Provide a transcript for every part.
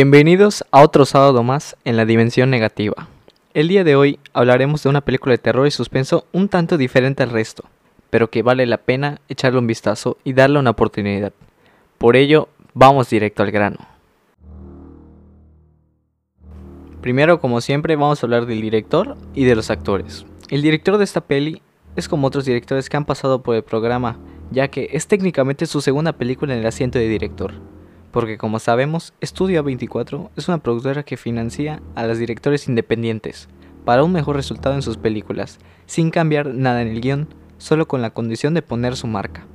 Bienvenidos a otro sábado más en la dimensión negativa. El día de hoy hablaremos de una película de terror y suspenso un tanto diferente al resto, pero que vale la pena echarle un vistazo y darle una oportunidad. Por ello, vamos directo al grano. Primero, como siempre, vamos a hablar del director y de los actores. El director de esta peli es como otros directores que han pasado por el programa, ya que es técnicamente su segunda película en el asiento de director porque como sabemos, Studio 24 es una productora que financia a los directores independientes para un mejor resultado en sus películas, sin cambiar nada en el guion, solo con la condición de poner su marca.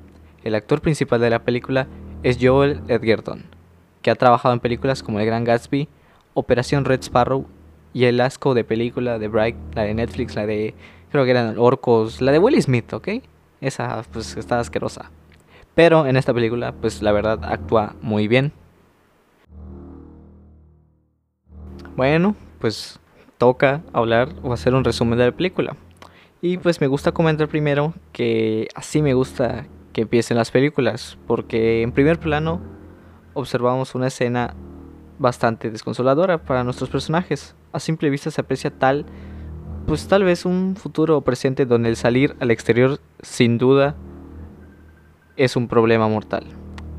El actor principal de la película es Joel Edgerton, que ha trabajado en películas como El Gran Gatsby, Operación Red Sparrow y el asco de película de Bright, la de Netflix, la de creo que eran Orcos, la de Will Smith, ¿ok? Esa pues está asquerosa. Pero en esta película, pues la verdad actúa muy bien. Bueno, pues toca hablar o hacer un resumen de la película. Y pues me gusta comentar primero que así me gusta que empiecen las películas, porque en primer plano observamos una escena bastante desconsoladora para nuestros personajes. A simple vista se aprecia tal, pues tal vez un futuro o presente donde el salir al exterior sin duda es un problema mortal.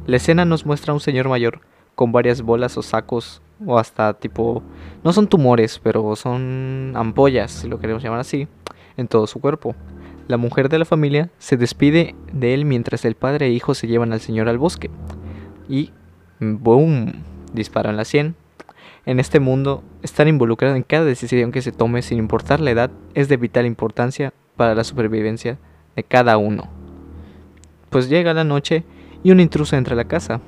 La escena nos muestra a un señor mayor con varias bolas o sacos o hasta tipo no son tumores, pero son ampollas, si lo queremos llamar así, en todo su cuerpo. La mujer de la familia se despide de él mientras el padre e hijo se llevan al señor al bosque. Y boom, disparan la sien. En este mundo, estar involucrado en cada decisión que se tome sin importar la edad es de vital importancia para la supervivencia de cada uno pues llega la noche y un intruso entra a la casa.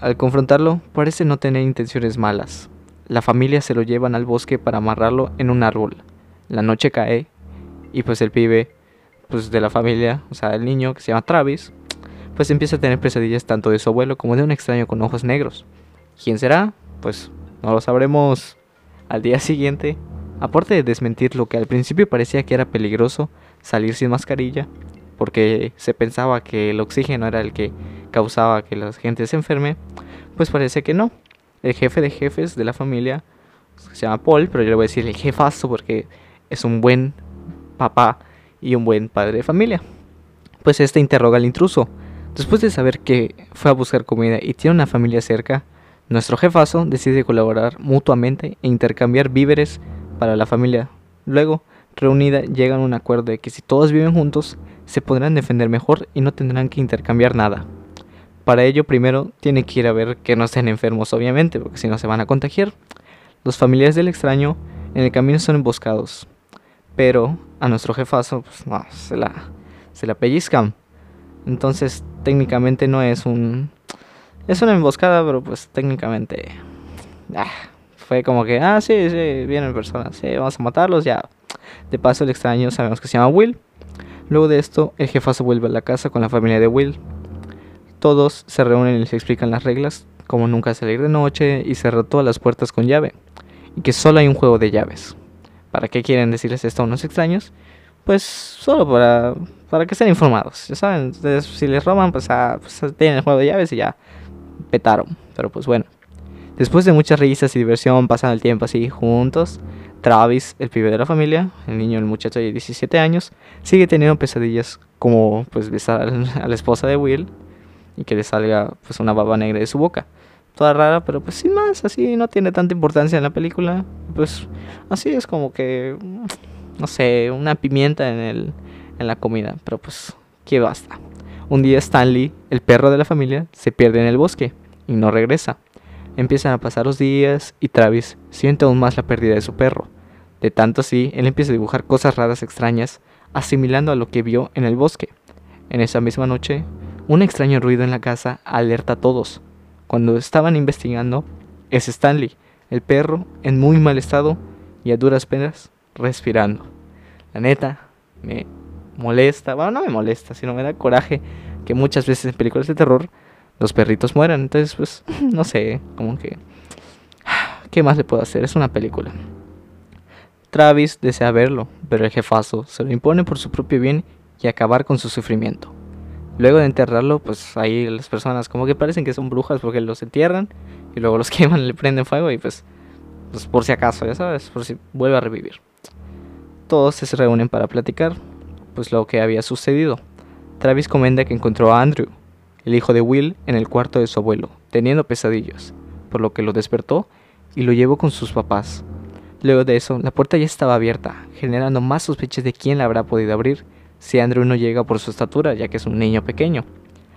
Al confrontarlo, parece no tener intenciones malas. La familia se lo llevan al bosque para amarrarlo en un árbol. La noche cae y pues el pibe pues de la familia, o sea, el niño que se llama Travis, pues empieza a tener pesadillas tanto de su abuelo como de un extraño con ojos negros. ¿Quién será? Pues no lo sabremos al día siguiente. Aparte de desmentir lo que al principio parecía que era peligroso, salir sin mascarilla, porque se pensaba que el oxígeno era el que causaba que la gente se enferme, pues parece que no. El jefe de jefes de la familia se llama Paul, pero yo le voy a decir el jefazo porque es un buen papá y un buen padre de familia. Pues este interroga al intruso. Después de saber que fue a buscar comida y tiene una familia cerca, nuestro jefazo decide colaborar mutuamente e intercambiar víveres para la familia. Luego, reunida, llegan a un acuerdo de que si todos viven juntos, se podrán defender mejor y no tendrán que intercambiar nada. Para ello primero tiene que ir a ver que no estén enfermos obviamente, porque si no se van a contagiar. Los familiares del extraño en el camino son emboscados, pero a nuestro jefazo pues, se, la, se la pellizcan. Entonces técnicamente no es un... Es una emboscada, pero pues técnicamente... Ah, fue como que, ah, sí, sí, vienen personas, sí, vamos a matarlos, ya. De paso el extraño sabemos que se llama Will Luego de esto, el jefazo vuelve a la casa con la familia de Will. Todos se reúnen y se explican las reglas, como nunca salir de noche y cerrar todas las puertas con llave, y que solo hay un juego de llaves. ¿Para qué quieren decirles esto a unos extraños? Pues solo para, para que estén informados. Ya saben, si les roban, pues, ah, pues tienen el juego de llaves y ya petaron. Pero pues bueno. Después de muchas risas y diversión, pasan el tiempo así juntos, Travis, el pibe de la familia, el niño, el muchacho de 17 años, sigue teniendo pesadillas como pues besar a la esposa de Will y que le salga pues una baba negra de su boca. Toda rara, pero pues sin más, así no tiene tanta importancia en la película. Pues así es como que, no sé, una pimienta en, el, en la comida, pero pues que basta. Un día Stanley, el perro de la familia, se pierde en el bosque y no regresa. Empiezan a pasar los días y Travis siente aún más la pérdida de su perro. De tanto así, él empieza a dibujar cosas raras extrañas, asimilando a lo que vio en el bosque. En esa misma noche, un extraño ruido en la casa alerta a todos. Cuando estaban investigando, es Stanley, el perro, en muy mal estado y a duras penas respirando. La neta, me molesta, bueno, no me molesta, sino me da coraje que muchas veces en películas de terror los perritos mueran. Entonces, pues, no sé, como que... ¿Qué más le puedo hacer? Es una película. Travis desea verlo, pero el jefazo se lo impone por su propio bien y acabar con su sufrimiento. Luego de enterrarlo, pues ahí las personas como que parecen que son brujas porque los entierran y luego los queman, le prenden fuego y pues, pues por si acaso, ya sabes, por si vuelve a revivir. Todos se reúnen para platicar, pues lo que había sucedido. Travis comenta que encontró a Andrew, el hijo de Will, en el cuarto de su abuelo, teniendo pesadillas, por lo que lo despertó y lo llevó con sus papás. Luego de eso, la puerta ya estaba abierta, generando más sospechas de quién la habrá podido abrir si Andrew no llega por su estatura, ya que es un niño pequeño.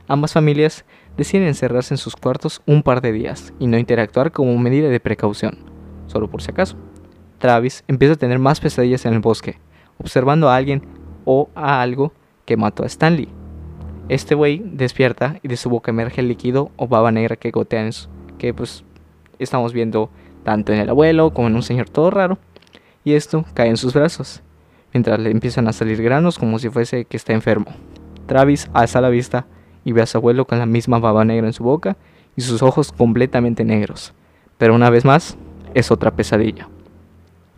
Ambas familias deciden encerrarse en sus cuartos un par de días y no interactuar como medida de precaución, solo por si acaso. Travis empieza a tener más pesadillas en el bosque, observando a alguien o a algo que mató a Stanley. Este güey despierta y de su boca emerge el líquido o baba negra que gotea en su, que pues estamos viendo tanto en el abuelo como en un señor todo raro, y esto cae en sus brazos mientras le empiezan a salir granos como si fuese que está enfermo. Travis alza la vista y ve a su abuelo con la misma baba negra en su boca y sus ojos completamente negros. Pero una vez más, es otra pesadilla.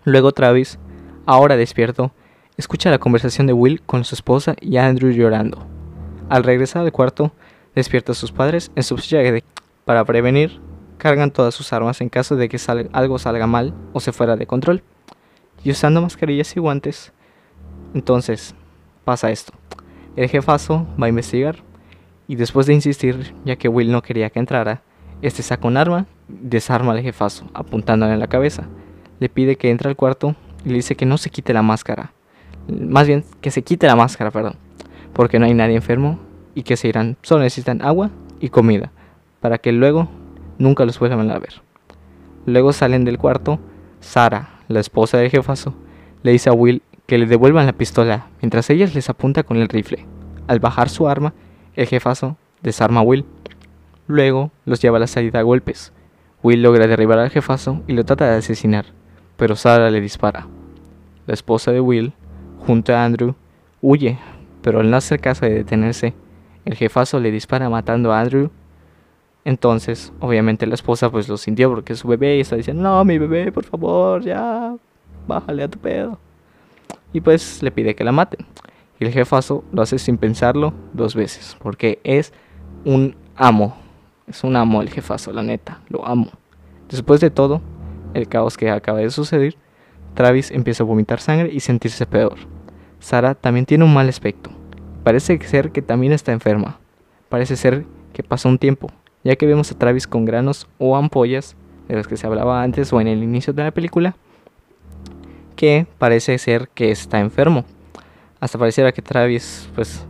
Luego Travis, ahora despierto, escucha la conversación de Will con su esposa y Andrew llorando. Al regresar al cuarto, despierta a sus padres en su de... Para prevenir, cargan todas sus armas en caso de que algo salga mal o se fuera de control. Y usando mascarillas y guantes, entonces, pasa esto. El jefazo va a investigar y después de insistir, ya que Will no quería que entrara, este saca un arma, desarma al jefazo, apuntándole en la cabeza. Le pide que entre al cuarto y le dice que no se quite la máscara. Más bien, que se quite la máscara, perdón. Porque no hay nadie enfermo y que se irán. Solo necesitan agua y comida. Para que luego nunca los vuelvan a ver. Luego salen del cuarto. Sara, la esposa del jefazo, le dice a Will que le devuelvan la pistola mientras ella les apunta con el rifle. Al bajar su arma, el jefazo desarma a Will. Luego los lleva a la salida a golpes. Will logra derribar al jefazo y lo trata de asesinar, pero Sara le dispara. La esposa de Will, junto a Andrew, huye, pero al no hacer caso de detenerse, el jefazo le dispara matando a Andrew. Entonces, obviamente la esposa pues lo sintió porque su bebé está diciendo, no, mi bebé, por favor, ya, bájale a tu pedo y pues le pide que la maten. Y el jefazo lo hace sin pensarlo dos veces, porque es un amo. Es un amo el jefazo, la neta, lo amo. Después de todo, el caos que acaba de suceder, Travis empieza a vomitar sangre y sentirse peor. Sara también tiene un mal aspecto. Parece ser que también está enferma. Parece ser que pasó un tiempo, ya que vemos a Travis con granos o ampollas, de los que se hablaba antes o en el inicio de la película, que parece ser que está enfermo. Hasta pareciera que Travis pues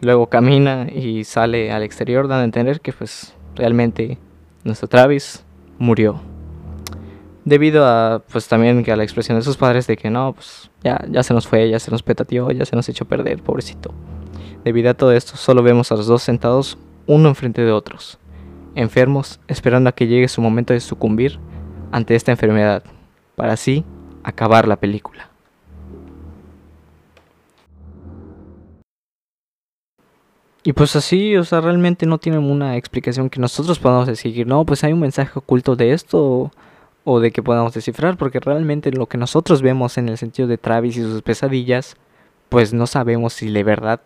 luego camina y sale al exterior dando a entender que pues realmente nuestro Travis murió. Debido a pues también que a la expresión de sus padres de que no, pues ya, ya se nos fue, ya se nos petateó, ya se nos echó a perder, pobrecito. Debido a todo esto, solo vemos a los dos sentados uno enfrente de otros, enfermos, esperando a que llegue su momento de sucumbir ante esta enfermedad, para así acabar la película. Y pues así, o sea, realmente no tienen una explicación que nosotros podamos decir, no, pues hay un mensaje oculto de esto o, de que podamos descifrar, porque realmente lo que nosotros vemos en el sentido de Travis y sus pesadillas, pues no sabemos si de verdad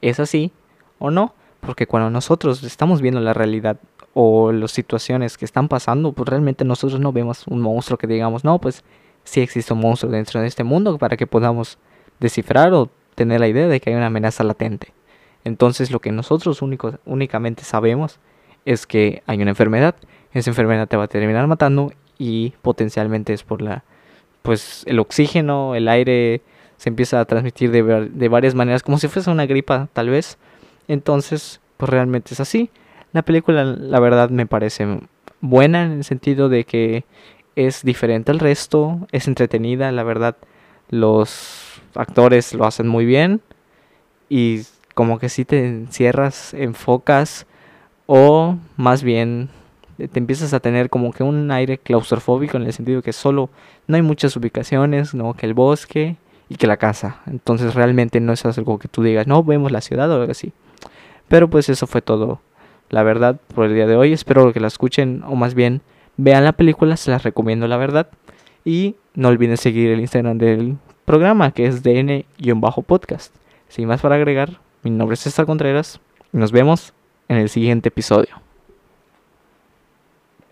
es así o no, porque cuando nosotros estamos viendo la realidad o las situaciones que están pasando, pues realmente nosotros no vemos un monstruo que digamos, no, pues si existe un monstruo dentro de este mundo para que podamos descifrar o tener la idea de que hay una amenaza latente. Entonces lo que nosotros únicamente sabemos es que hay una enfermedad, esa enfermedad te va a terminar matando y potencialmente es por la pues el oxígeno, el aire se empieza a transmitir de, de varias maneras como si fuese una gripa tal vez. Entonces, pues realmente es así. La película la verdad me parece buena en el sentido de que es diferente al resto, es entretenida, la verdad. Los actores lo hacen muy bien y como que si te encierras, enfocas o más bien te empiezas a tener como que un aire claustrofóbico en el sentido que solo no hay muchas ubicaciones, no que el bosque y que la casa. Entonces realmente no es algo que tú digas, no vemos la ciudad o algo así. Pero pues eso fue todo, la verdad, por el día de hoy. Espero que la escuchen o más bien Vean la película, se las recomiendo la verdad. Y no olviden seguir el Instagram del programa, que es DN-podcast. Sin más para agregar, mi nombre es César Contreras nos vemos en el siguiente episodio.